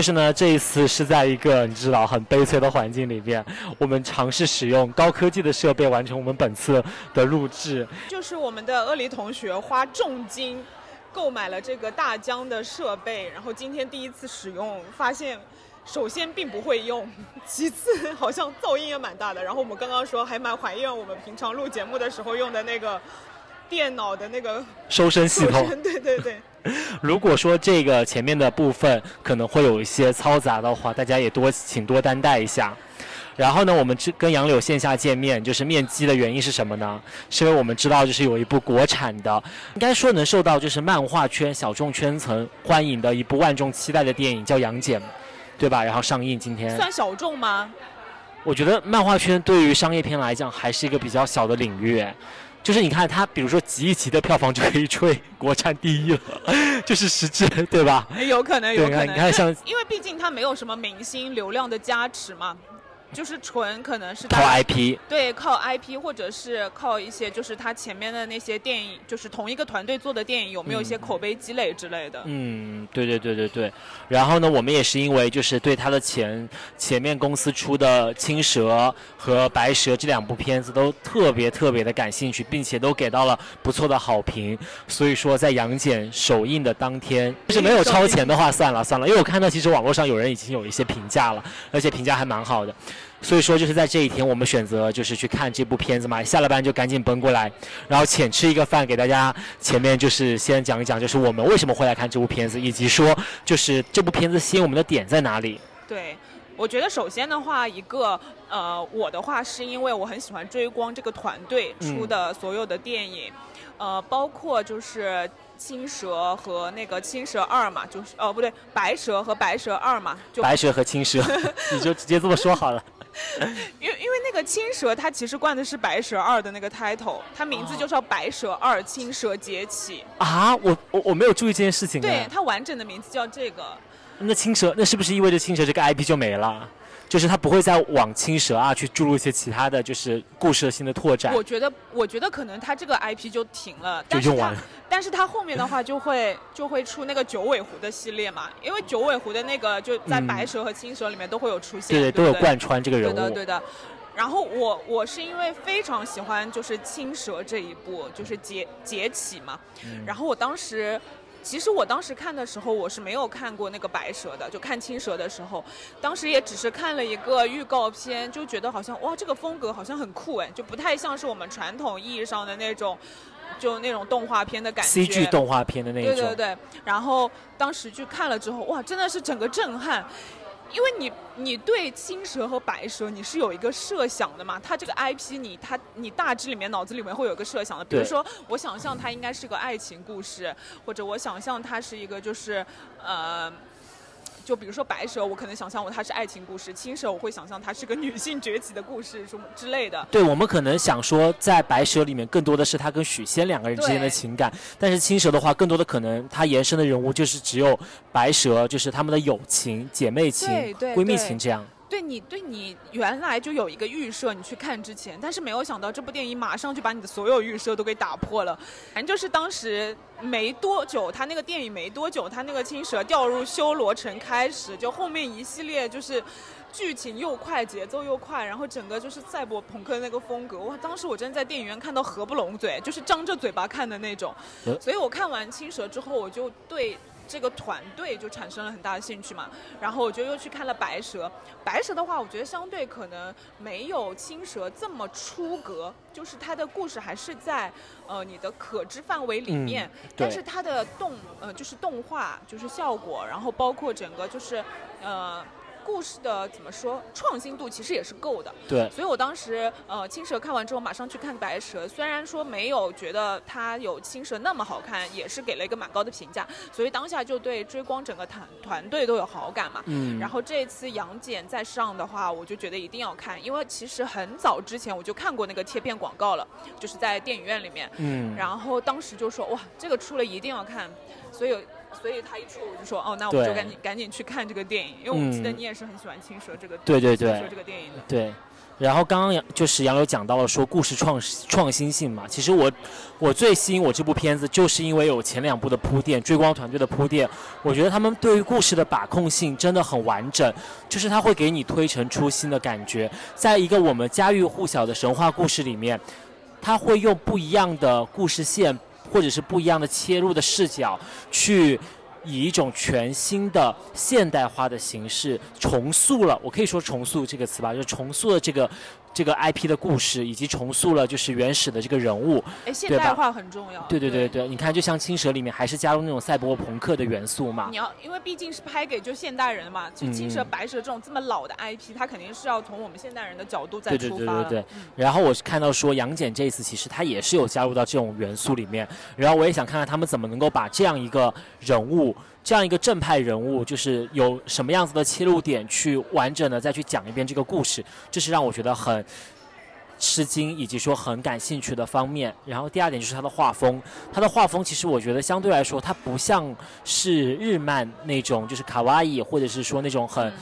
就是呢，这一次是在一个你知道很悲催的环境里面，我们尝试使用高科技的设备完成我们本次的录制。就是我们的阿离同学花重金购买了这个大疆的设备，然后今天第一次使用，发现首先并不会用，其次好像噪音也蛮大的。然后我们刚刚说还蛮怀念我们平常录节目的时候用的那个电脑的那个收声系统。对 对对。如果说这个前面的部分可能会有一些嘈杂的话，大家也多请多担待一下。然后呢，我们跟杨柳线下见面，就是面基的原因是什么呢？是因为我们知道，就是有一部国产的，应该说能受到就是漫画圈小众圈层欢迎的一部万众期待的电影，叫《杨戬》，对吧？然后上映今天。算小众吗？我觉得漫画圈对于商业片来讲还是一个比较小的领域。就是你看他，比如说集一集的票房就可以吹国产第一了，就是实质，对吧？有可能，有可能。你看像，因为毕竟他没有什么明星流量的加持嘛。就是纯可能是靠 IP，对，靠 IP 或者是靠一些就是他前面的那些电影，就是同一个团队做的电影有没有一些口碑积累之类的。嗯，对对对对对。然后呢，我们也是因为就是对他的前前面公司出的《青蛇》和《白蛇》这两部片子都特别特别的感兴趣，并且都给到了不错的好评。所以说在杨戬首映的当天，就是没有超前的话算了算了，因为我看到其实网络上有人已经有一些评价了，而且评价还蛮好的。所以说，就是在这一天，我们选择就是去看这部片子嘛。下了班就赶紧奔过来，然后浅吃一个饭，给大家前面就是先讲一讲，就是我们为什么会来看这部片子，以及说就是这部片子吸引我们的点在哪里。对，我觉得首先的话，一个呃，我的话是因为我很喜欢追光这个团队出的所有的电影，呃，包括就是青蛇和那个青蛇二嘛，就是哦不对，白蛇和白蛇二嘛，就白蛇和青蛇，你就直接这么说好了。因为因为那个青蛇，它其实冠的是白蛇二的那个 title，它名字就叫白蛇二青蛇劫起。啊，我我我没有注意这件事情。对，它完整的名字叫这个。那青蛇，那是不是意味着青蛇这个 IP 就没了？就是他不会再往青蛇啊去注入一些其他的就是故事性的拓展。我觉得，我觉得可能他这个 IP 就停了，就用完了。但是他后面的话就会 就会出那个九尾狐的系列嘛，因为九尾狐的那个就在白蛇和青蛇里面都会有出现，对，都有贯穿这个人物。对的，对的。然后我我是因为非常喜欢就是青蛇这一部，就是劫劫起嘛，然后我当时。其实我当时看的时候，我是没有看过那个白蛇的，就看青蛇的时候，当时也只是看了一个预告片，就觉得好像哇，这个风格好像很酷哎，就不太像是我们传统意义上的那种，就那种动画片的感觉。CG 动画片的那种。对对对，然后当时去看了之后，哇，真的是整个震撼。因为你你对青蛇和白蛇你是有一个设想的嘛？它这个 IP 你它你大致里面脑子里面会有一个设想的，比如说我想象它应该是个爱情故事，或者我想象它是一个就是呃。就比如说白蛇，我可能想象我它是爱情故事；青蛇，我会想象它是个女性崛起的故事，什么之类的。对，我们可能想说，在白蛇里面更多的是他跟许仙两个人之间的情感，但是青蛇的话，更多的可能它延伸的人物就是只有白蛇，就是他们的友情、姐妹情、闺蜜情这样。对你，对你原来就有一个预设，你去看之前，但是没有想到这部电影马上就把你的所有预设都给打破了。反正就是当时没多久，他那个电影没多久，他那个青蛇掉入修罗城开始，就后面一系列就是剧情又快，节奏又快，然后整个就是赛博朋克那个风格。哇，当时我真的在电影院看到合不拢嘴，就是张着嘴巴看的那种。所以我看完青蛇之后，我就对。这个团队就产生了很大的兴趣嘛，然后我就又去看了白蛇。白蛇的话，我觉得相对可能没有青蛇这么出格，就是它的故事还是在呃你的可知范围里面，但是它的动呃就是动画就是效果，然后包括整个就是呃。故事的怎么说创新度其实也是够的，对，所以我当时呃青蛇看完之后马上去看白蛇，虽然说没有觉得它有青蛇那么好看，也是给了一个蛮高的评价，所以当下就对追光整个团团队都有好感嘛。嗯。然后这次杨戬再上的话，我就觉得一定要看，因为其实很早之前我就看过那个贴片广告了，就是在电影院里面。嗯。然后当时就说哇，这个出了一定要看，所以。所以他一出我就说哦，那我们就赶紧赶紧去看这个电影，因为我记得你也是很喜欢青蛇这个对对对。这个电影的。对，然后刚刚就是杨柳讲到了说故事创创新性嘛，其实我我最吸引我这部片子，就是因为有前两部的铺垫，追光团队的铺垫，我觉得他们对于故事的把控性真的很完整，就是他会给你推陈出新的感觉，在一个我们家喻户晓的神话故事里面，他会用不一样的故事线或者是不一样的切入的视角去。以一种全新的现代化的形式重塑了，我可以说重塑这个词吧，就重塑了这个。这个 IP 的故事，以及重塑了就是原始的这个人物，哎，现代化很重要。对对对对，你看，就像《青蛇》里面还是加入那种赛博朋克的元素嘛。你要，因为毕竟是拍给就现代人嘛，就《青蛇》《白蛇》这种这么老的 IP，它肯定是要从我们现代人的角度再出发。对对对对对。然后我是看到说杨戬这一次其实他也是有加入到这种元素里面，然后我也想看看他们怎么能够把这样一个人物。这样一个正派人物，就是有什么样子的切入点去完整的再去讲一遍这个故事，这是让我觉得很吃惊以及说很感兴趣的方面。然后第二点就是他的画风，他的画风其实我觉得相对来说，它不像是日漫那种就是卡哇伊，或者是说那种很。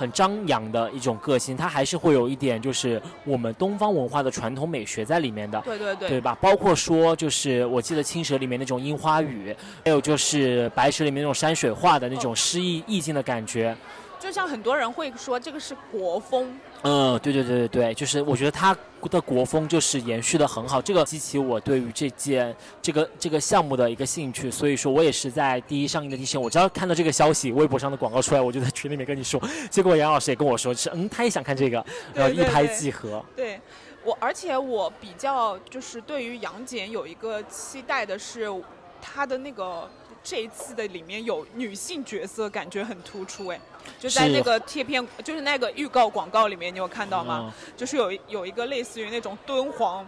很张扬的一种个性，它还是会有一点，就是我们东方文化的传统美学在里面的，对对对，对吧？包括说，就是我记得青蛇里面那种樱花雨，还有就是白蛇里面那种山水画的那种诗意意境的感觉。就像很多人会说这个是国风，嗯，对对对对对，就是我觉得它的国风就是延续的很好，这个激起我对于这件这个这个项目的一个兴趣，所以说我也是在第一上映的第一天，我只要看到这个消息，微博上的广告出来，我就在群里面跟你说，结果杨老师也跟我说是，嗯，他也想看这个，然后一拍即合。对我，而且我比较就是对于杨戬有一个期待的是，他的那个。这一次的里面有女性角色，感觉很突出哎，就在那个贴片，就是那个预告广告里面，你有看到吗？就是有有一个类似于那种敦煌，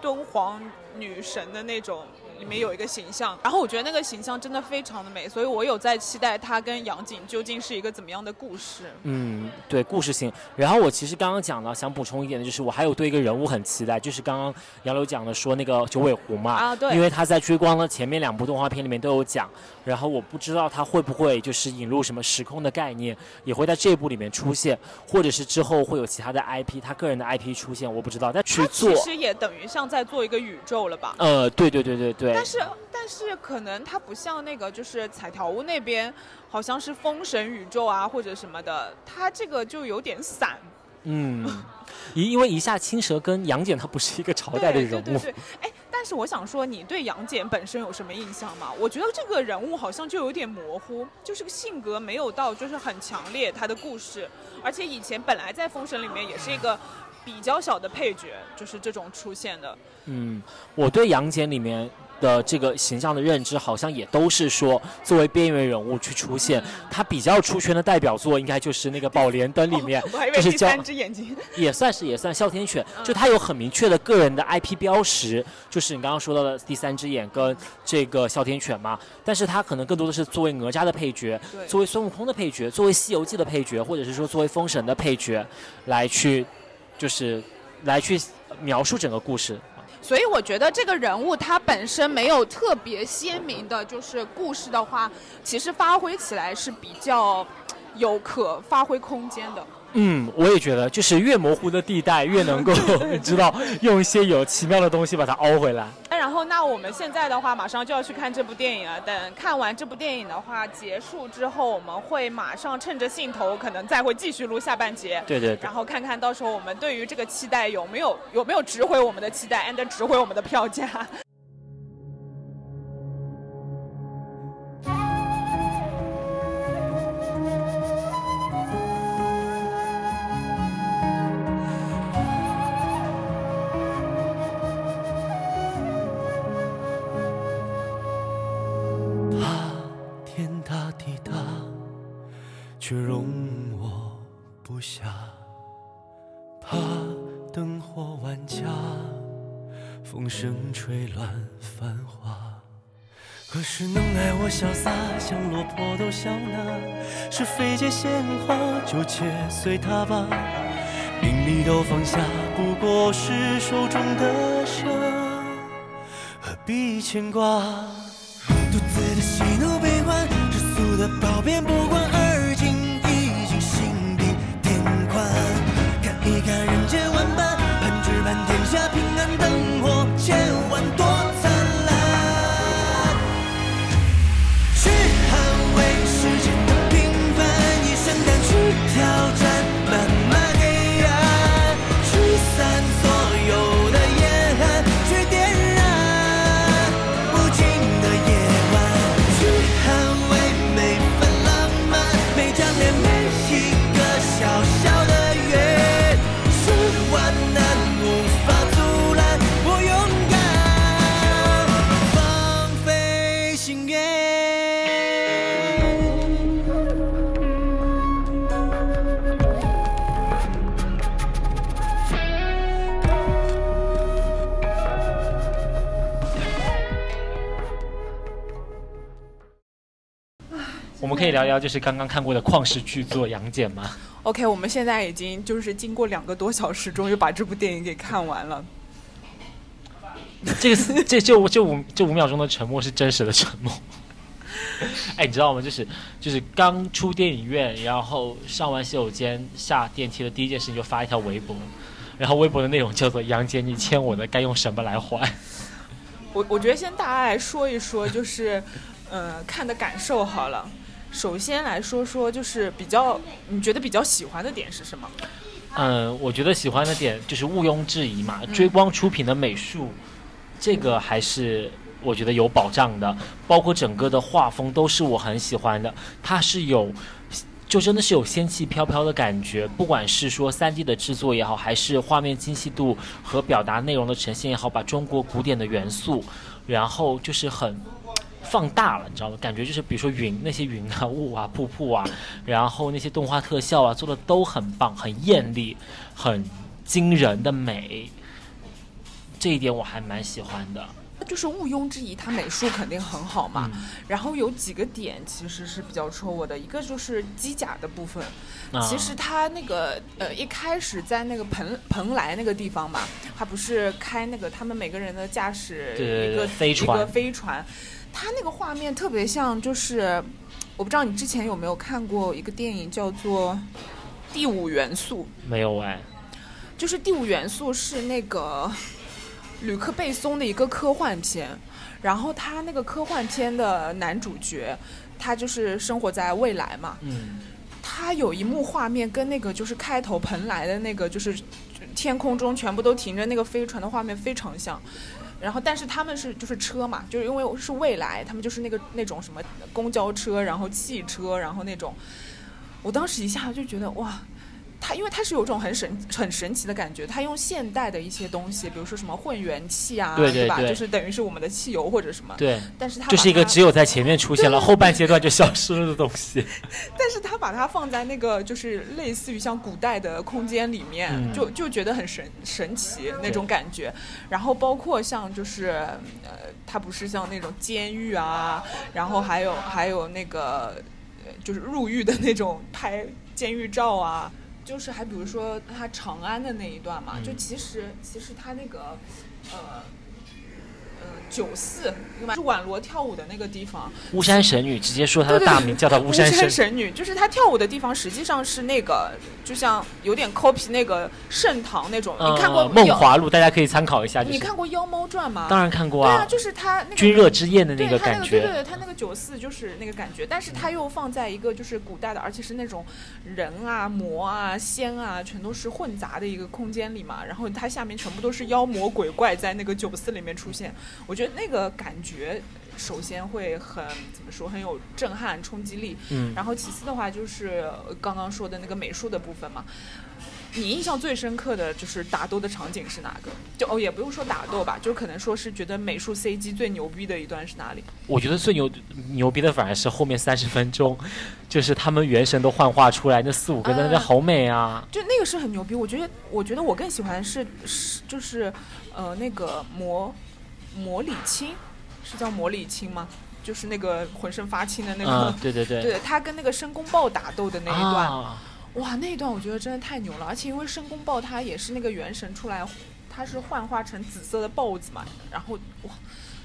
敦煌女神的那种。里面有一个形象，然后我觉得那个形象真的非常的美，所以我有在期待他跟杨景究竟是一个怎么样的故事。嗯，对，故事性。然后我其实刚刚讲了，想补充一点的就是，我还有对一个人物很期待，就是刚刚杨柳讲的说那个九尾狐嘛，啊对，因为他在追光的前面两部动画片里面都有讲，然后我不知道他会不会就是引入什么时空的概念，也会在这部里面出现，或者是之后会有其他的 IP，他个人的 IP 出现，我不知道。但去做，其实也等于像在做一个宇宙了吧？呃，对对对对对。但是，但是可能它不像那个，就是彩条屋那边，好像是封神宇宙啊，或者什么的，它这个就有点散。嗯，因因为一下青蛇跟杨戬，他不是一个朝代的人物。对对对。哎，但是我想说，你对杨戬本身有什么印象吗？我觉得这个人物好像就有点模糊，就是个性格没有到就是很强烈，他的故事，而且以前本来在封神里面也是一个比较小的配角，就是这种出现的。嗯，我对杨戬里面。的这个形象的认知，好像也都是说作为边缘人物去出现。他比较出圈的代表作，应该就是那个《宝莲灯》里面，就是三只眼睛，也算是也算哮天犬。就他有很明确的个人的 IP 标识，就是你刚刚说到的第三只眼跟这个哮天犬嘛。但是他可能更多的是作为哪吒的配角，作为孙悟空的配角，作为西游记的配角，或者是说作为封神的配角，来去就是来去描述整个故事。所以我觉得这个人物他本身没有特别鲜明的，就是故事的话，其实发挥起来是比较有可发挥空间的。嗯，我也觉得，就是越模糊的地带，越能够 知道用一些有奇妙的东西把它凹回来。那然后，那我们现在的话，马上就要去看这部电影了。等看完这部电影的话结束之后，我们会马上趁着兴头，可能再会继续录下半节。对对。然后看看到时候我们对于这个期待有没有有没有值回我们的期待，and 值回我们的票价。能爱我潇洒，像落魄都笑纳？是非借鲜花，就且随他吧。名利都放下，不过是手中的沙，何必牵挂？独自的喜怒悲欢，世俗的褒贬不我们可以聊聊就是刚刚看过的旷世巨作《杨戬》吗？OK，我们现在已经就是经过两个多小时，终于把这部电影给看完了。这个这这五这五这五秒钟的沉默是真实的沉默。哎，你知道吗？就是就是刚出电影院，然后上完洗手间下电梯的第一件事情就发一条微博，然后微博的内容叫做“杨戬，你欠我的该用什么来还我我觉得先大家来说一说，就是呃看的感受好了。首先来说说，就是比较你觉得比较喜欢的点是什么？”。嗯，我觉得喜欢的点就是毋庸置疑嘛，追光出品的美术，这个还是我觉得有保障的，包括整个的画风都是我很喜欢的，它是有。就真的是有仙气飘飘的感觉，不管是说三 D 的制作也好，还是画面精细度和表达内容的呈现也好，把中国古典的元素，然后就是很放大了，你知道吗？感觉就是比如说云那些云啊、雾啊、瀑布啊，然后那些动画特效啊做的都很棒，很艳丽，很惊人的美，这一点我还蛮喜欢的。就是毋庸置疑，它美术肯定很好嘛。嗯然后有几个点其实是比较戳我的，一个就是机甲的部分。啊其实它那个呃一开始在那个蓬蓬莱那个地方嘛，它不是开那个他们每个人的驾驶一个飞船一个飞船，它那个画面特别像就是，我不知道你之前有没有看过一个电影叫做《第五元素》。没有哎，就是第五元素是那个吕克贝松的一个科幻片，然后他那个科幻片的男主角，他就是生活在未来嘛，嗯，他有一幕画面跟那个就是开头蓬莱的那个就是天空中全部都停着那个飞船的画面非常像。然后，但是他们是就是车嘛，就是因为是未来，他们就是那个那种什么公交车，然后汽车，然后那种，我当时一下就觉得哇，他因为它是有种很神很神奇的感觉，它用现代的一些东西，比如说什么混元气啊，吧？对对对就是等于是我们的汽油或者什么，对，但是它就是一个只有在前面出现了，后半阶段就消失了的东西。但是它把它放在那个就是类似于像古代的空间里面，嗯就就觉得很神神奇那种感觉。然后包括像就是呃，它不是像那种监狱啊，然后还有还有那个呃就是入狱的那种拍监狱照啊。就是还比如说他长安的那一段嘛，嗯。就其实其实他那个呃呃九四是宛罗跳舞的那个地方，巫山神女直接说她的大名叫她巫巫山神女。神女，就是她跳舞的地方，实际上是那个，就像有点 copy 那个盛唐那种。你看过呃梦华录》，大家可以参考一下。就是你看过《妖猫传》吗？当然看过啊对啊，啊，就是他那个君热之宴的那个感他那个对对觉。对，他那个九四就是那个感觉，但是他又放在一个就是古代的，而且是那种人啊、魔啊、仙啊，全都是混杂的一个空间里嘛。然后它下面全部都是妖魔鬼怪在那个九四里面出现，我觉得那个感觉首先会很怎么说，很有震撼冲击力。嗯，然后其次的话就是呃刚刚说的那个美术的部分嘛。你印象最深刻的就是打斗的场景是哪个？就哦，也不用说打斗吧，就可能说是觉得美术 CG 最牛逼的一段是哪里？我觉得最牛牛逼的反而是后面三十分钟，就是他们原神都幻化出来，那四五个在那边嗯好美啊！就那个是很牛逼。我觉得，我觉得我更喜欢是是就是呃那个魔魔礼青，是叫魔礼青吗？就是那个浑身发青的那个，嗯，对对对，对 他跟那个申公豹打斗的那一段。啊，哇，那一段我觉得真的太牛了，而且因为申公豹他也是那个元神出来，他是幻化成紫色的豹子嘛，然后哇，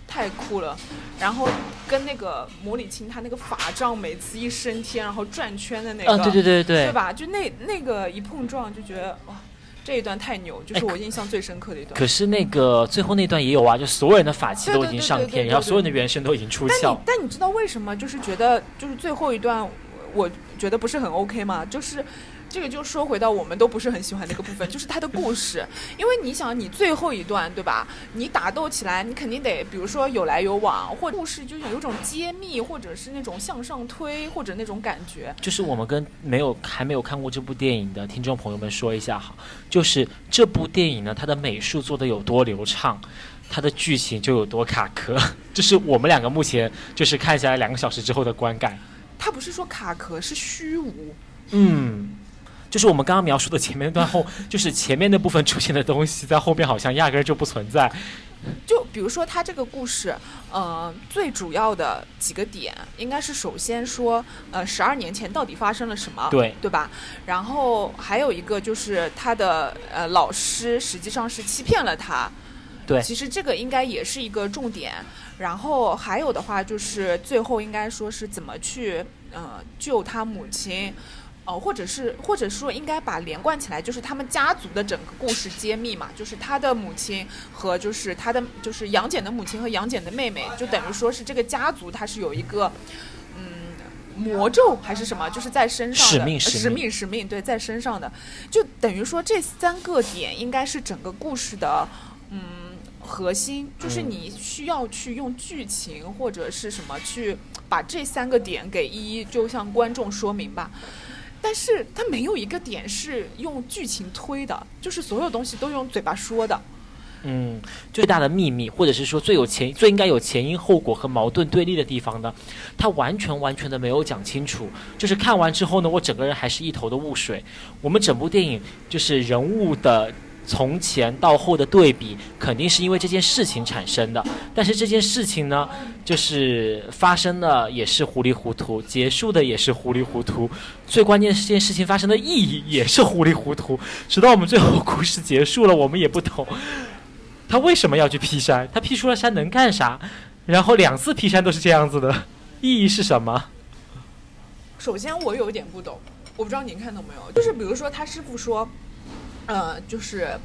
太酷了。然后跟那个魔礼青他那个法杖每次一升天，然后转圈的那个，嗯，对对对对，对吧？就那那个一碰撞就觉得哇，这一段太牛，就是哎我印象最深刻的一段。可是那个最后那段也有啊，就所有人的法器都已经上天，然后所有人的原神都已经出但你。但你知道为什么就是觉得就是最后一段，我觉得不是很 OK 吗？就是这个就说回到我们都不是很喜欢的一个部分，就是它的故事。因为你想，你最后一段对吧？你打斗起来，你肯定得，比如说有来有往，或故事就是有种揭秘，或者是那种向上推，或者那种感觉。就是我们跟没有还没有看过这部电影的听众朋友们说一下哈，就是这部电影呢，它的美术做的有多流畅，它的剧情就有多卡壳。就是我们两个目前就是看下来两个小时之后的观感。它不是说卡壳，是虚无。嗯，就是我们刚刚描述的前面段后，就是前面那部分出现的东西，在后面好像压根儿就不存在。就比如说他这个故事，呃，最主要的几个点，应该是首先说，呃，十二年前到底发生了什么，对对吧？然后还有一个就是他的呃老师实际上是欺骗了他，对其实这个应该也是一个重点。然后还有的话就是最后应该说是怎么去呃救他母亲。呃，或者是，或者说应该把连贯起来，就是他们家族的整个故事揭秘嘛，就是他的母亲和就是他的就是杨戬的母亲和杨戬的妹妹，就等于说是这个家族它是有一个嗯魔咒还是什么，就是在身上的使命呃使命使命对，在身上的，就等于说这三个点应该是整个故事的嗯核心，就是嗯你需要去用剧情或者是什么去把这三个点给一一就向观众说明吧。但是它没有一个点是用剧情推的，就是所有东西都用嘴巴说的。嗯，最大的秘密，或者是说最有前最应该有前因后果和矛盾对立的地方呢，它完全完全的没有讲清楚。就是看完之后呢，我整个人还是一头的雾水。我们整部电影就是人物的从前到后的对比，肯定是因为这件事情产生的。但是这件事情呢，就是发生的也是糊里糊涂，结束的也是糊里糊涂。最关键是这件事情发生的意义也是糊里糊涂，直到我们最后故事结束了，我们也不懂。他为什么要去劈山？他劈出了山能干啥？然后两次劈山都是这样子的，意义是什么？首先我有点不懂，我不知道您看懂没有，就是比如说他师傅说，呃，就是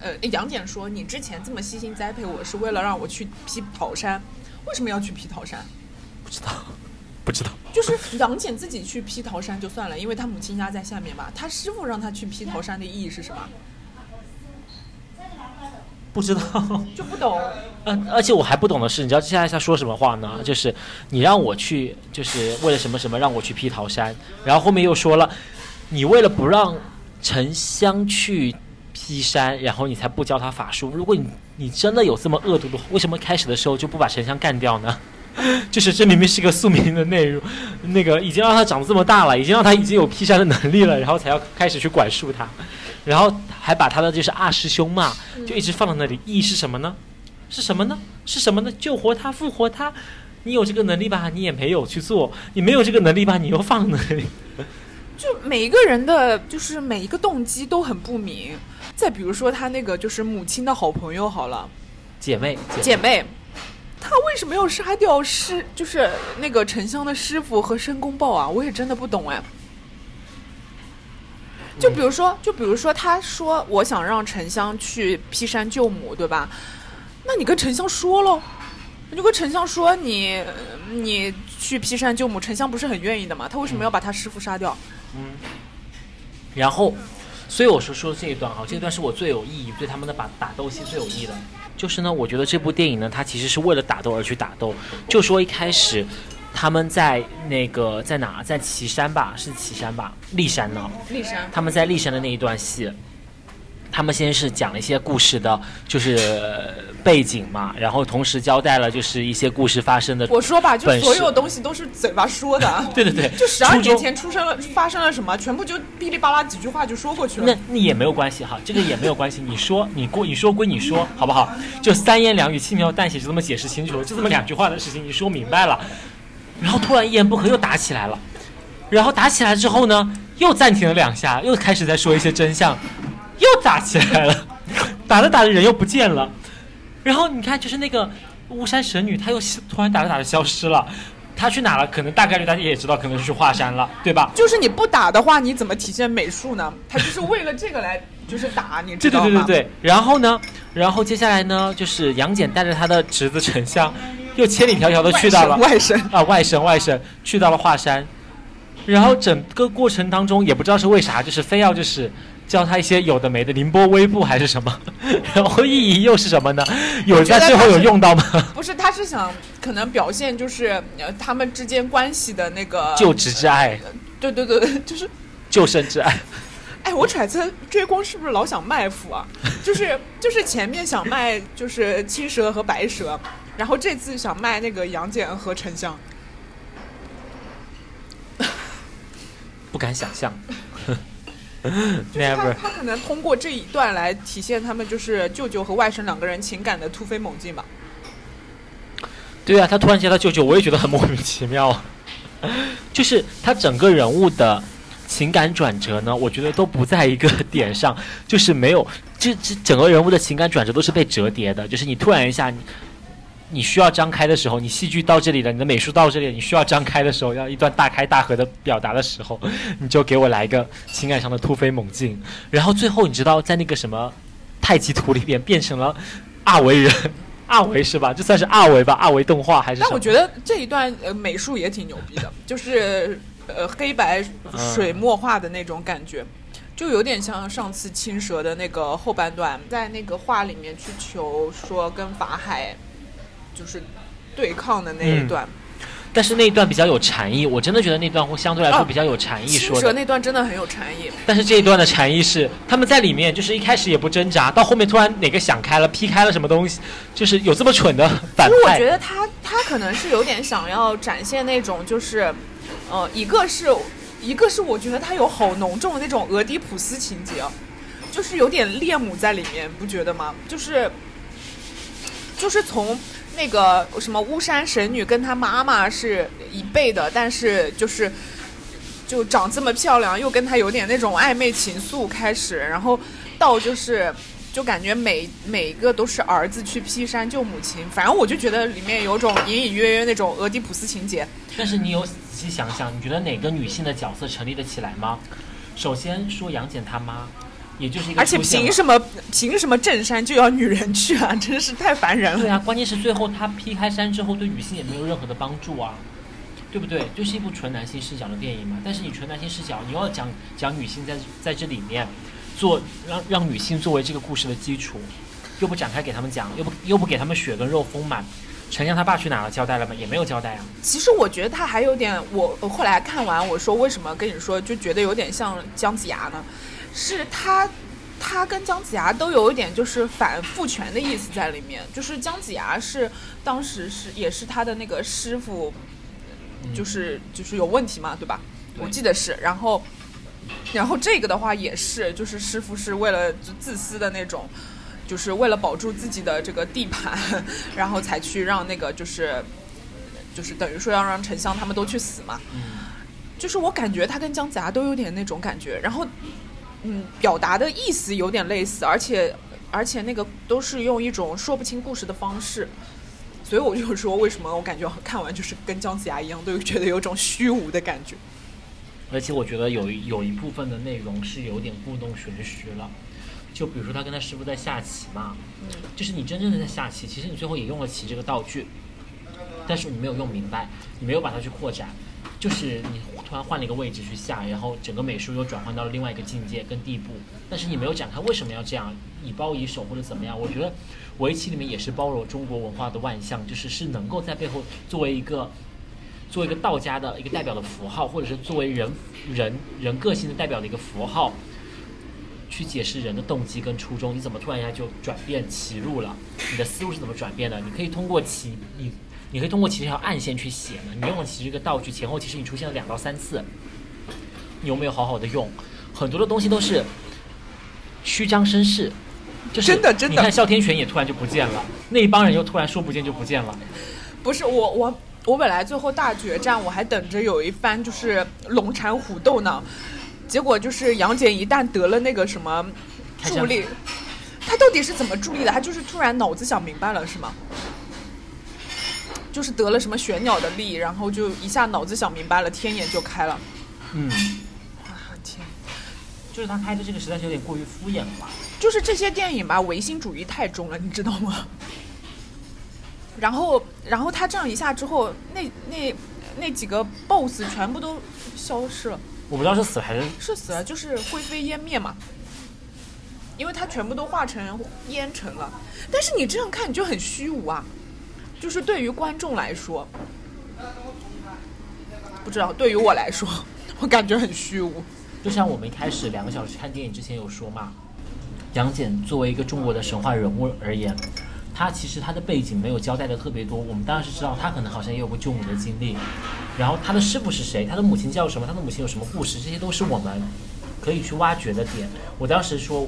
呃杨戬说你之前这么悉心栽培我是为了让我去劈桃山，为什么要去劈桃山？不知道，不知道。就是 杨戬自己去劈桃山就算了，因为他母亲压在下面嘛。他师傅让他去劈桃山的意义是什么？不知道。就不懂。呃，而且我还不懂的是，你知道接下来他说什么话呢？就是你让我去，就是为了什么什么让我去劈桃山，然后后面又说了，你为了不让沉香去劈山，然后你才不教他法术。如果你你真的有这么恶毒的话，为什么开始的时候就不把沉香干掉呢？就是这明明是个宿命的内容，那个已经让他长这么大了，已经让他已经有劈山的能力了，然后才要开始去管束他，然后还把他的就是二师兄嘛，就一直放在那里，意义是什么呢？是什么呢？是什么呢？救活他，复活他。你有这个能力吧，你也没有去做；你没有这个能力吧，你又放那里。就每一个人的就是每一个动机都很不明。再比如说他那个就是母亲的好朋友好了，姐妹，姐妹，他为什么要杀掉师就是那个沉香的师傅和申公豹啊？我也真的不懂哎。就比如说，就比如说，他说我想让沉香去劈山救母，对吧？那你跟沉香说喽，你就跟沉香说你你去劈山救母，沉香不是很愿意的吗？他为什么要把他师傅杀掉？然后，所以我说说这一段哈，这一段是我最有意义，对他们的打打斗戏最有意义的。就是呢，我觉得这部电影呢，它其实是为了打斗而去打斗。就说一开始他们在那个在哪，在岐山吧，是岐山吧，骊山呢？骊山，他们在骊山的那一段戏，他们先是讲了一些故事的，就是呃背景嘛，然后同时交代了就是一些故事发生的。我说吧，就所有东西都是嘴巴说的。对 对对，就十二年前出生了，发生了什么，全部就哔哩吧啦几句话就说过去了那了。那也没有关系哈，这个也没有关系。你说你过，你说归你说，好不好？就三言两语、轻描淡写就这么解释清楚了，就这么两句话的事情，你说明白了。然后突然一言不合又打起来了，然后打起来之后呢，又暂停了两下，又开始在说一些真相，又打起来了，打着打着人又不见了。然后你看，就是那个巫山神女，她又突然打着打着消失了。她去哪了？可能大概率大家也知道，可能是去华山了，对吧？就是你不打的话，你怎么体现美术呢？他就是为了这个来，就是打，你知对对道吗？对对对，然后呢，然后接下来呢，就是杨戬带着他的侄子沉香，又千里迢迢的去到了外甥，啊外甥外甥去到了华山，然后整个过程当中也不知道是为啥，就是非要就是教他一些有的没的，凌波微步还是什么，然后意义又是什么呢？有在最后有用到吗？不是，他是想可能表现就是呃他们之间关系的那个救职之爱，对对对对，就是 救生之爱。哎，我揣测追光是不是老想卖腐啊？就是就是前面想卖就是青蛇和白蛇，然后这次想卖那个杨戬和沉香。不敢想象。就是他 Never，他可能通过这一段来体现他们就是舅舅和外甥两个人情感的突飞猛进吧。对啊，他突然接到舅舅，我也觉得很莫名其妙。就是他整个人物的情感转折呢，我觉得都不在一个点上，就是没有，这这整个人物的情感转折都是被折叠的，就是你突然一下，你你需要张开的时候，你戏剧到这里了，你的美术到这里了，你需要张开的时候，要一段大开大合的表达的时候，你就给我来一个情感上的突飞猛进，然后最后你知道在那个什么太极图里边变成了二维人。二维是吧？这算是二维吧？二维动画还是？但我觉得这一段呃美术也挺牛逼的，就是呃黑白水墨画的那种感觉，就有点像上次青蛇的那个后半段，在那个画里面去求说跟法海就是对抗的那一段。但是那一段比较有禅意，我真的觉得那段会相对来说比较有禅意青说的。蛇那段真的很有禅意，但是这一段的禅意是，他们在里面就是一开始也不挣扎，到后面突然哪个想开了，劈开了什么东西，就是有这么蠢的 反其实我。觉得他他可能是有点想要展现那种就是，呃，一个是一个是我觉得他有好浓重的那种俄狄浦斯情节，就是有点恋母在里面，不觉得吗？就是就是从那个什么巫山神女跟她妈妈是一辈的，但是就是就长这么漂亮，又跟她有点那种暧昧情愫开始，然后到就是。就感觉每每一个都是儿子去劈山救母亲，反正我就觉得里面有种隐隐约约那种俄狄浦斯情节。但是你有仔细想想，你觉得哪个女性的角色成立得起来吗？首先说杨戬他妈，也就是一个而且凭什么凭什么正山就要女人去啊？真是太烦人了。对啊，关键是最后他劈开山之后，对女性也没有任何的帮助啊，对不对？就是一部纯男性视角的电影嘛。但是你纯男性视角，你要讲讲女性在在这里面做让让女性作为这个故事的基础，又不展开给他们讲，又不又不给他们血跟肉丰满。陈阳他爸去哪了？交代了吗？也没有交代啊。其实我觉得他还有点，我我后来看完，我说为什么跟你说就觉得有点像姜子牙呢？是他。他跟姜子牙都有一点就是反父权的意思在里面，就是姜子牙是当时是也是他的那个师傅，就是就是有问题嘛，对吧？我记得是，然后然后这个的话也是，就是师傅是为了就自私的那种，就是为了保住自己的这个地盘，然后才去让那个就是就是等于说要让沉香他们都去死嘛。就是我感觉他跟姜子牙都有点那种感觉，然后嗯，表达的意思有点类似，而且而且那个都是用一种说不清故事的方式。所以我就说，为什么我感觉看完就是跟姜子牙一样，都觉得有种虚无的感觉。而且我觉得有一有一部分的内容是有点故弄玄虚了，就比如说他跟他师傅在下棋嘛，就是你真正的在下棋，其实你最后也用了棋这个道具，但是你没有用明白，你没有把它去扩展，就是你突然换了一个位置去下，然后整个美术又转换到了另外一个境界跟地步，但是你没有展开为什么要这样以包以守或者怎么样？我觉得围棋里面也是包容中国文化的万象，就是是能够在背后作为一个。作为一个道家的一个代表的符号，或者是作为人人人个性的代表的一个符号，去解释人的动机跟初衷。你怎么突然一下就转变棋路了？你的思路是怎么转变的？你可以通过棋，你你可以通过棋这条暗线去写呢。你用了其实这个道具，前后其实你出现了两到三次，你有没有好好的用？很多的东西都是虚张声势。就是真的真的你看哮天犬也突然就不见了，那一帮人又突然说不见就不见了。不是我我我本来最后大决战我还等着有一番就是龙缠虎斗呢，结果就是杨戬一旦得了那个什么助力，他到底是怎么助力的？他就是突然脑子想明白了是吗？就是得了什么玄鸟的力，然后就一下脑子想明白了，天眼就开了。嗯，啊天！就是他拍的这个实在是有点过于敷衍了吧。就是这些电影吧，唯心主义太重了，你知道吗？然后，然后他这样一下之后，那那那几个 BOSS 全部都消失了，我不知道是死了还是是死了就是灰飞烟灭嘛，因为他全部都化成烟尘了。但是你这样看你就很虚无啊，就是对于观众来说，不知道对于我来说，我感觉很虚无。就像我们一开始两个小时看电影之前有说嘛，杨戬作为一个中国的神话人物而言，他其实他的背景没有交代的特别多。我们当然是知道他可能好像也有过救母的经历，然后他的师傅是谁，他的母亲叫什么，他的母亲有什么故事，这些都是我们可以去挖掘的点。我当时说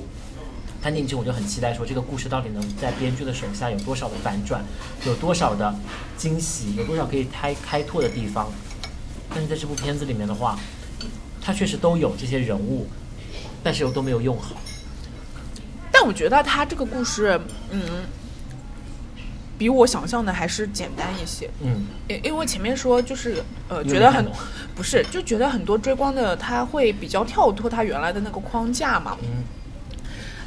看进去我就很期待，说这个故事到底能在编剧的手下有多少的反转，有多少的惊喜，有多少可以开开拓的地方。但是在这部片子里面的话，它确实都有这些人物，但是又都没有用好。但我觉得他这个故事，嗯，比我想象的还是简单一些。嗯，因因为前面说就是呃，觉得很不是，就觉得很多追光的他会比较跳脱他原来的那个框架嘛。嗯，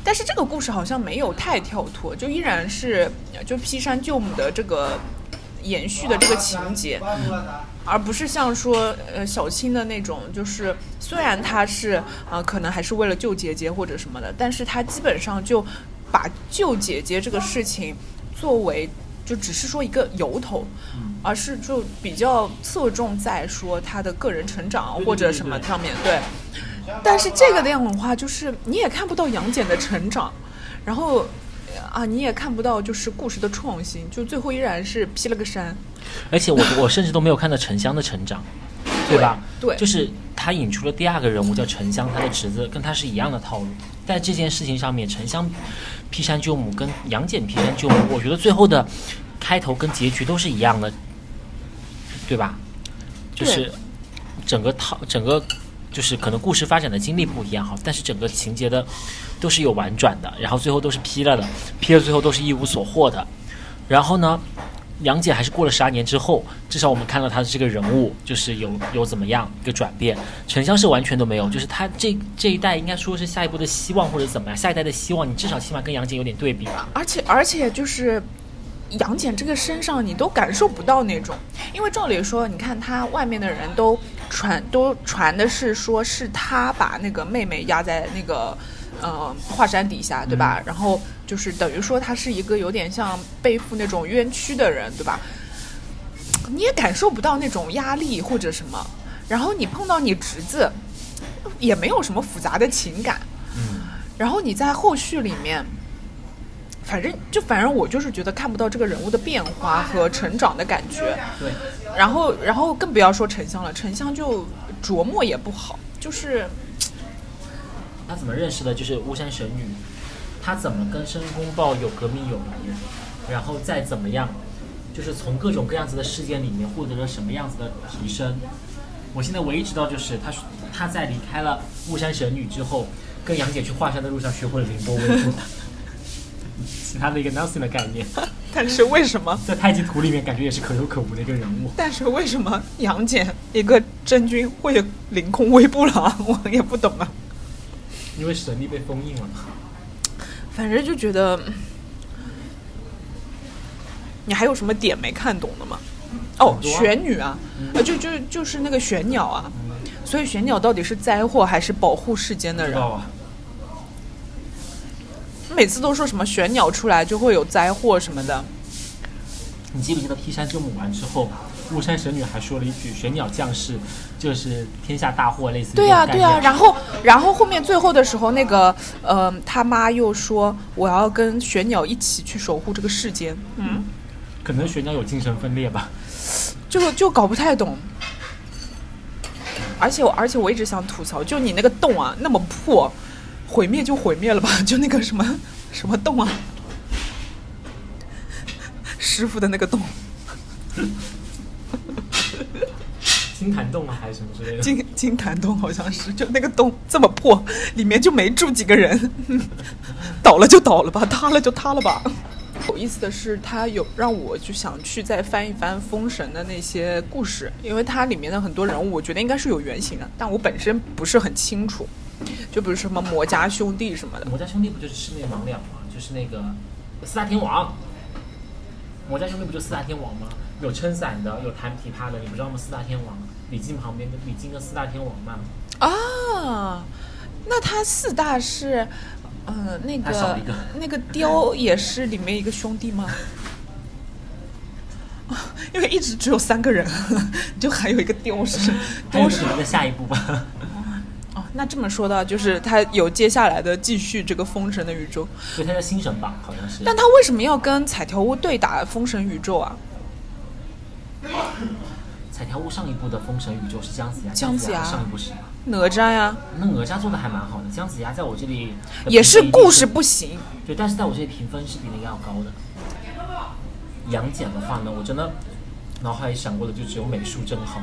但是这个故事好像没有太跳脱，就依然是呃就劈山救母的这个延续的这个情节，而不是像说呃小青的那种，就是虽然他是呃可能还是为了救姐姐或者什么的，但是他基本上就把救姐姐这个事情作为就只是说一个由头，而是就比较侧重在说他的个人成长或者什么上面对。但是这个那样的话，就是你也看不到杨戬的成长，然后啊，你也看不到就是故事的创新，就最后依然是劈了个山。而且我 我甚至都没有看到沉香的成长，对吧？对就是他引出了第二个人物叫沉香，他的侄子跟他是一样的套路。在这件事情上面，沉香劈山救母跟杨戬劈山救母，我觉得最后的开头跟结局都是一样的，对吧？就是整个套整个就是可能故事发展的经历不一样哈，但是整个情节的都是有婉转的，然后最后都是劈了的，劈了最后都是一无所获的。然后呢，杨戬还是过了十二年之后，至少我们看到他的这个人物就是有有怎么样一个转变。沉香是完全都没有，就是他这这一代应该说是下一步的希望或者怎么样，下一代的希望，你至少起码跟杨戬有点对比吧。而且而且就是杨戬这个身上你都感受不到那种，因为照理说，你看他外面的人都传都传的是说是他把那个妹妹压在那个呃华山底下，对吧？然后就是等于说他是一个有点像背负那种冤屈的人，对吧？你也感受不到那种压力或者什么，然后你碰到你侄子，也没有什么复杂的情感，嗯，然后你在后续里面，反正就反正我就是觉得看不到这个人物的变化和成长的感觉。对，然后然后更不要说沉香了，沉香就琢磨也不好，就是他怎么认识的？就是巫山神女，他怎么跟申公豹有革命友谊，然后再怎么样，就是从各种各样子的事件里面获得了什么样子的提升。我现在唯一知道就是他他在离开了巫山神女之后，跟杨戬去华山的路上学会了凌波微步，其他的一个 nothing 的概念，但是为什么？在太极图里面感觉也是可有可无的一个人物。但是为什么杨戬一个真君会凌空微步了？我也不懂啊。因为神力被封印了。反正就觉得，你还有什么点没看懂的吗？哦玄女啊，呃，就就就是那个玄鸟啊，所以玄鸟到底是灾祸还是保护世间的人？知道啊，每次都说什么玄鸟出来就会有灾祸什么的，你记不记得劈山救母完之后，巫山神女还说了一句“玄鸟降世就是天下大祸”，类似于对呀、这种概对啊、然后然后后面最后的时候，那个呃他妈又说我要跟玄鸟一起去守护这个世间，嗯，可能玄鸟有精神分裂吧。就就搞不太懂。而且我而且我一直想吐槽，就你那个洞啊那么破，毁灭就毁灭了吧，就那个什么什么洞啊，师傅的那个洞，金坛洞啊，还是什么之类的。金金坛洞好像是，就那个洞这么破，里面就没住几个人，倒了就倒了吧，塌了就塌了吧。有意思的是，他有让我就想去再翻一翻《封神》的那些故事，因为它里面的很多人物，我觉得应该是有原型的，但我本身不是很清楚。就比如什么魔家兄弟什么的，魔家兄弟不就是魑魅魍魉吗？就是那个四大天王。魔家兄弟不就四大天王吗？有撑伞的，有弹琵琶的。你不知道吗？四大天王，李靖旁边的李靖跟四大天王嘛。啊，那他四大是，呃，那个那个雕也是里面一个兄弟吗？啊 因为一直只有三个人，就还有一个雕是 雕是在下一步吧。哦。那这么说的，就是他有接下来的继续这个封神的宇宙，对，他叫星神榜，好像是。但他为什么要跟彩条屋对打封神宇宙啊？彩条屋上一部的封神宇宙是姜子牙，姜子牙上一部是什么？哪吒呀，那哪吒做的还蛮好的，姜子牙在我这里也是故事不行。对，但是在我这里评分是比那个要高的。杨戬的话呢，我真的脑海里闪过的就只有美术真好。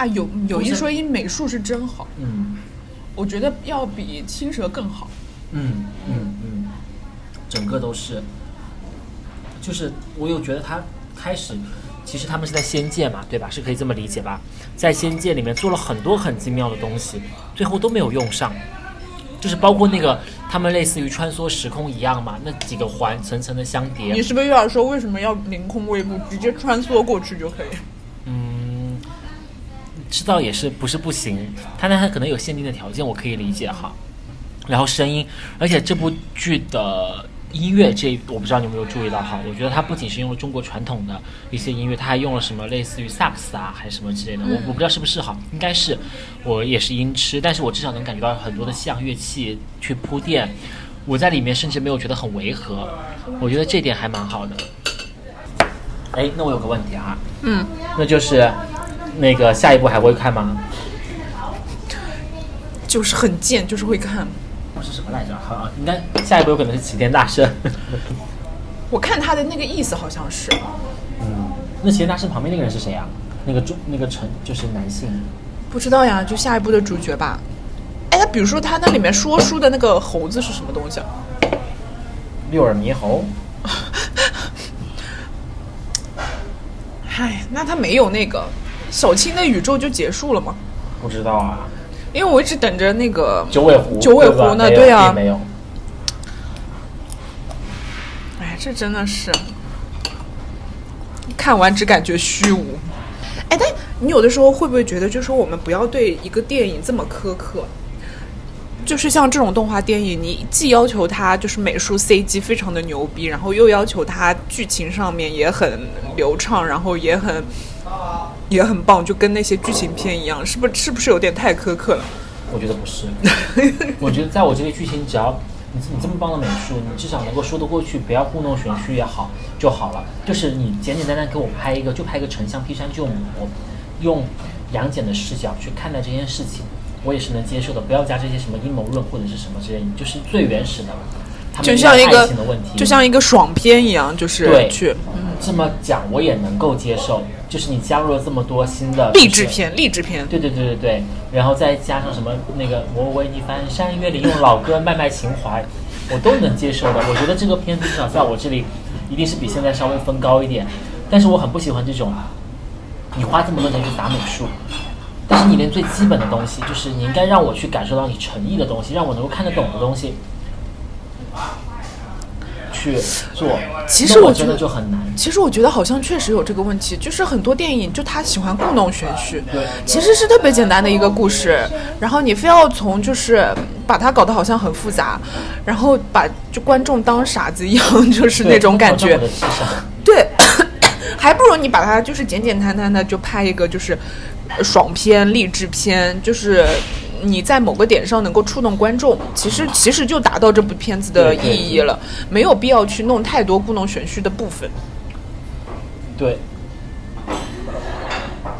啊，有有一说一，美术是真好，嗯我觉得要比青蛇更好。嗯嗯嗯，整个都是，就是我有觉得他开始，其实他们是在仙界嘛，对吧？是可以这么理解吧？在仙界里面做了很多很精妙的东西，最后都没有用上。就是包括那个他们类似于穿梭时空一样嘛，那几个环层层的相叠，你是不是又要说为什么要凌空微步，直接穿梭过去就可以？嗯，知道也是不是不行，它但它可能有限定的条件，我可以理解哈。然后声音，而且这部剧的音乐这我不知道你有没有注意到哈，我觉得它不仅是用了中国传统的一些音乐，它还用了什么类似于萨克斯啊，还是什么之类的，我我不知道是不是哈，应该是，我也是音痴，但是我至少能感觉到很多的西洋乐器去铺垫，我在里面甚至没有觉得很违和，我觉得这点还蛮好的。哎，那我有个问题哈，嗯，那就是那个下一部还会看吗？就是很贱，就是会看。是什么来着？好，应该下一部有可能是齐天大圣。我看他的那个意思好像是，嗯，那齐天大圣旁边那个人是谁啊？那个中那个陈就是男性。不知道呀，就下一部的主角吧。哎，那比如说他那里面说书的那个猴子是什么东西啊？六耳猕猴，唉，那他没有那个小青的宇宙就结束了吗？不知道啊。因为我一直等着那个九尾狐，九尾狐呢对啊没有。哎，这真的是看完只感觉虚无。哎，但你有的时候会不会觉得，就是说我们不要对一个电影这么苛刻？就是像这种动画电影，你既要求它就是美术 CG 非常的牛逼，然后又要求它剧情上面也很流畅，然后也很也很棒，就跟那些剧情片一样，是不是是不是有点太苛刻了？我觉得不是，我觉得在我这里剧情，只要你你这么棒的美术，你至少能够说得过去，不要故弄玄虚也好就好了。就是你简简单单给我拍一个，就拍一个丞相劈山救母，用杨戬的视角去看待这件事情，我也是能接受的。不要加这些什么阴谋论或者是什么之类的，就是最原始的，就像一个就像一个爽片一样，就是对去这么讲我也能够接受。就是你加入了这么多新的励志片，励志片。对对对对对，然后再加上什么那个我为你翻山越岭，用老歌卖卖情怀，我都能接受的。我觉得这个片子至少在我这里一定是比现在稍微分高一点，但是我很不喜欢这种，你花这么多钱去砸美术，但是你连最基本的东西，就是你应该让我去感受到你诚意的东西，让我能够看得懂的东西。去做，其实我觉得就很难。其实我觉得好像确实有这个问题，就是很多电影就他喜欢故弄玄虚对，其实是特别简单的一个故事，然后你非要从就是把它搞得好像很复杂，然后把就观众当傻子一样，就是那种感觉。对，还不如你把它就是简简单单的就拍一个就是呃爽片、励志片，就是你在某个点上能够触动观众，其实其实就达到这部片子的意义了，没有必要去弄太多故弄玄虚的部分。对，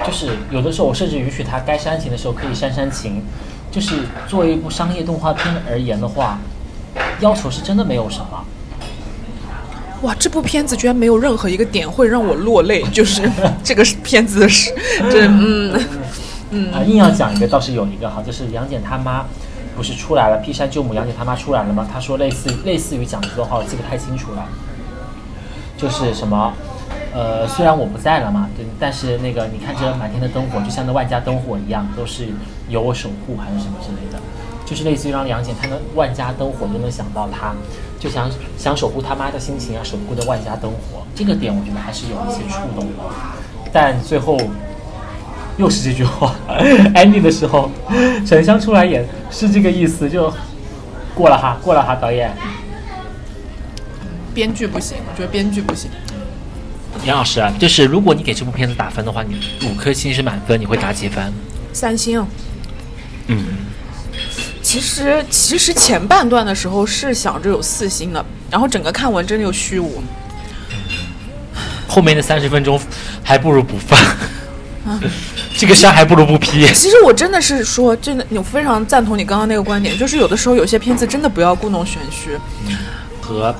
就是有的时候我甚至允许他该煽情的时候可以煽煽情，就是作为一部商业动画片而言的话，要求是真的没有什么。哇，这部片子居然没有任何一个点会让我落泪，就是 这个片子是，这嗯，啊，硬要讲一个倒是有一个哈，就是杨戬他妈不是出来了，劈山救母，杨戬他妈出来了吗？他说类似类似于讲这段话，我记不太清楚了，就是什么。呃，虽然我不在了嘛，对，但是那个你看这满天的灯火，就像那万家灯火一样，都是由我守护还是什么之类的，就是类似于让杨戬看到万家灯火都能想到他，就想想守护他妈的心情啊，守护着万家灯火，这个点我觉得还是有一些触动的。但最后又是这句话，ending 的时候，沉香出来演是这个意思，就过了哈，过了哈，导演。编剧不行，我觉得编剧不行。杨老师，就是如果你给这部片子打分的话，你五颗星是满分，你会打几分？三星。嗯，其实其实前半段的时候是想着有四星的，然后整个看完真的有虚无。后面的三十分钟还不如不放，这个山还不如不劈。其实我真的是说，真的，我非常赞同你刚刚那个观点，就是有的时候有些片子真的不要故弄玄虚。和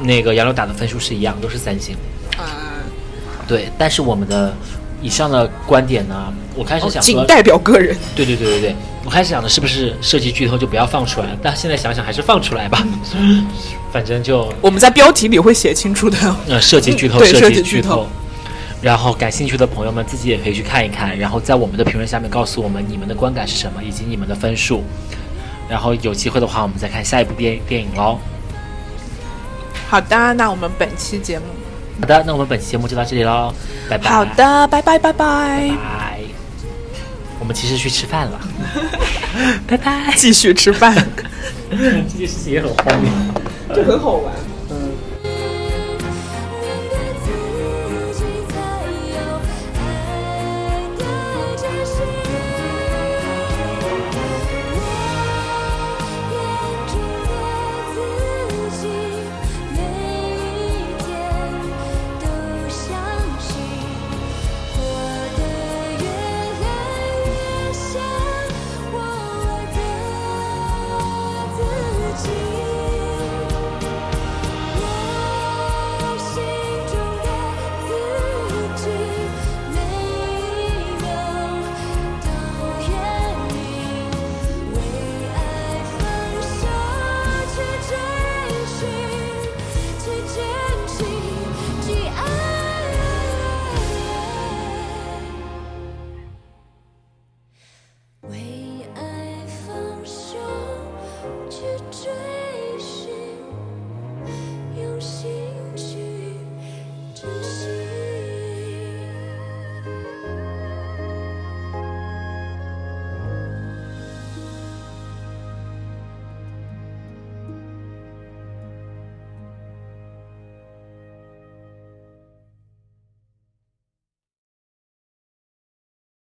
那个杨柳打的分数是一样，都是三星。嗯，对，但是我们的以上的观点呢，我开始想仅代表个人。对对对对对，我开始想的是不是涉及剧透就不要放出来，但现在想想还是放出来吧。反正就我们在标题里会写清楚的。呃，涉及剧透，对，涉及剧透。然后感兴趣的朋友们自己也可以去看一看，然后在我们的评论下面告诉我们你们的观感是什么，以及你们的分数。然后有机会的话，我们再看下一部电电影喽。好的，那我们本期节目，好的，那我们本期节目就到这里喽，拜拜。好的，拜拜拜拜。拜。我们其实去吃饭了，拜拜。继续吃饭，这件事情也很荒谬，就很好玩。